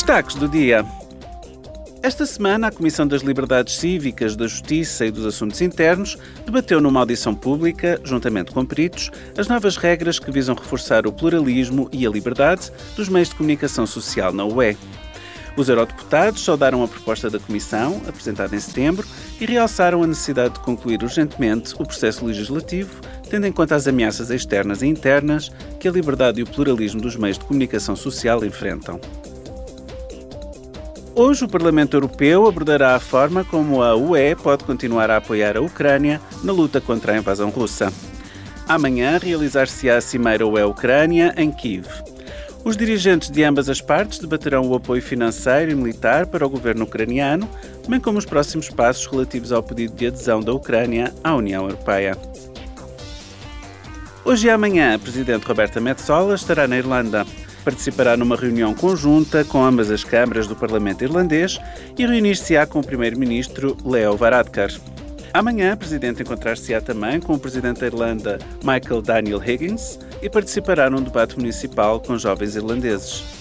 Destaques do dia. Esta semana, a Comissão das Liberdades Cívicas, da Justiça e dos Assuntos Internos debateu numa audição pública, juntamente com peritos, as novas regras que visam reforçar o pluralismo e a liberdade dos meios de comunicação social na UE. Os eurodeputados saudaram a proposta da Comissão, apresentada em setembro, e realçaram a necessidade de concluir urgentemente o processo legislativo, tendo em conta as ameaças externas e internas que a liberdade e o pluralismo dos meios de comunicação social enfrentam. Hoje, o Parlamento Europeu abordará a forma como a UE pode continuar a apoiar a Ucrânia na luta contra a invasão russa. Amanhã realizar-se-á a Cimeira UE-Ucrânia em Kiev. Os dirigentes de ambas as partes debaterão o apoio financeiro e militar para o governo ucraniano, bem como os próximos passos relativos ao pedido de adesão da Ucrânia à União Europeia. Hoje e amanhã, a Presidente Roberta Metsola estará na Irlanda participará numa reunião conjunta com ambas as câmaras do Parlamento irlandês e reunir-se-á com o Primeiro-Ministro Leo Varadkar. Amanhã, a Presidente encontrar-se-á também com o Presidente da Irlanda, Michael Daniel Higgins, e participará num debate municipal com jovens irlandeses.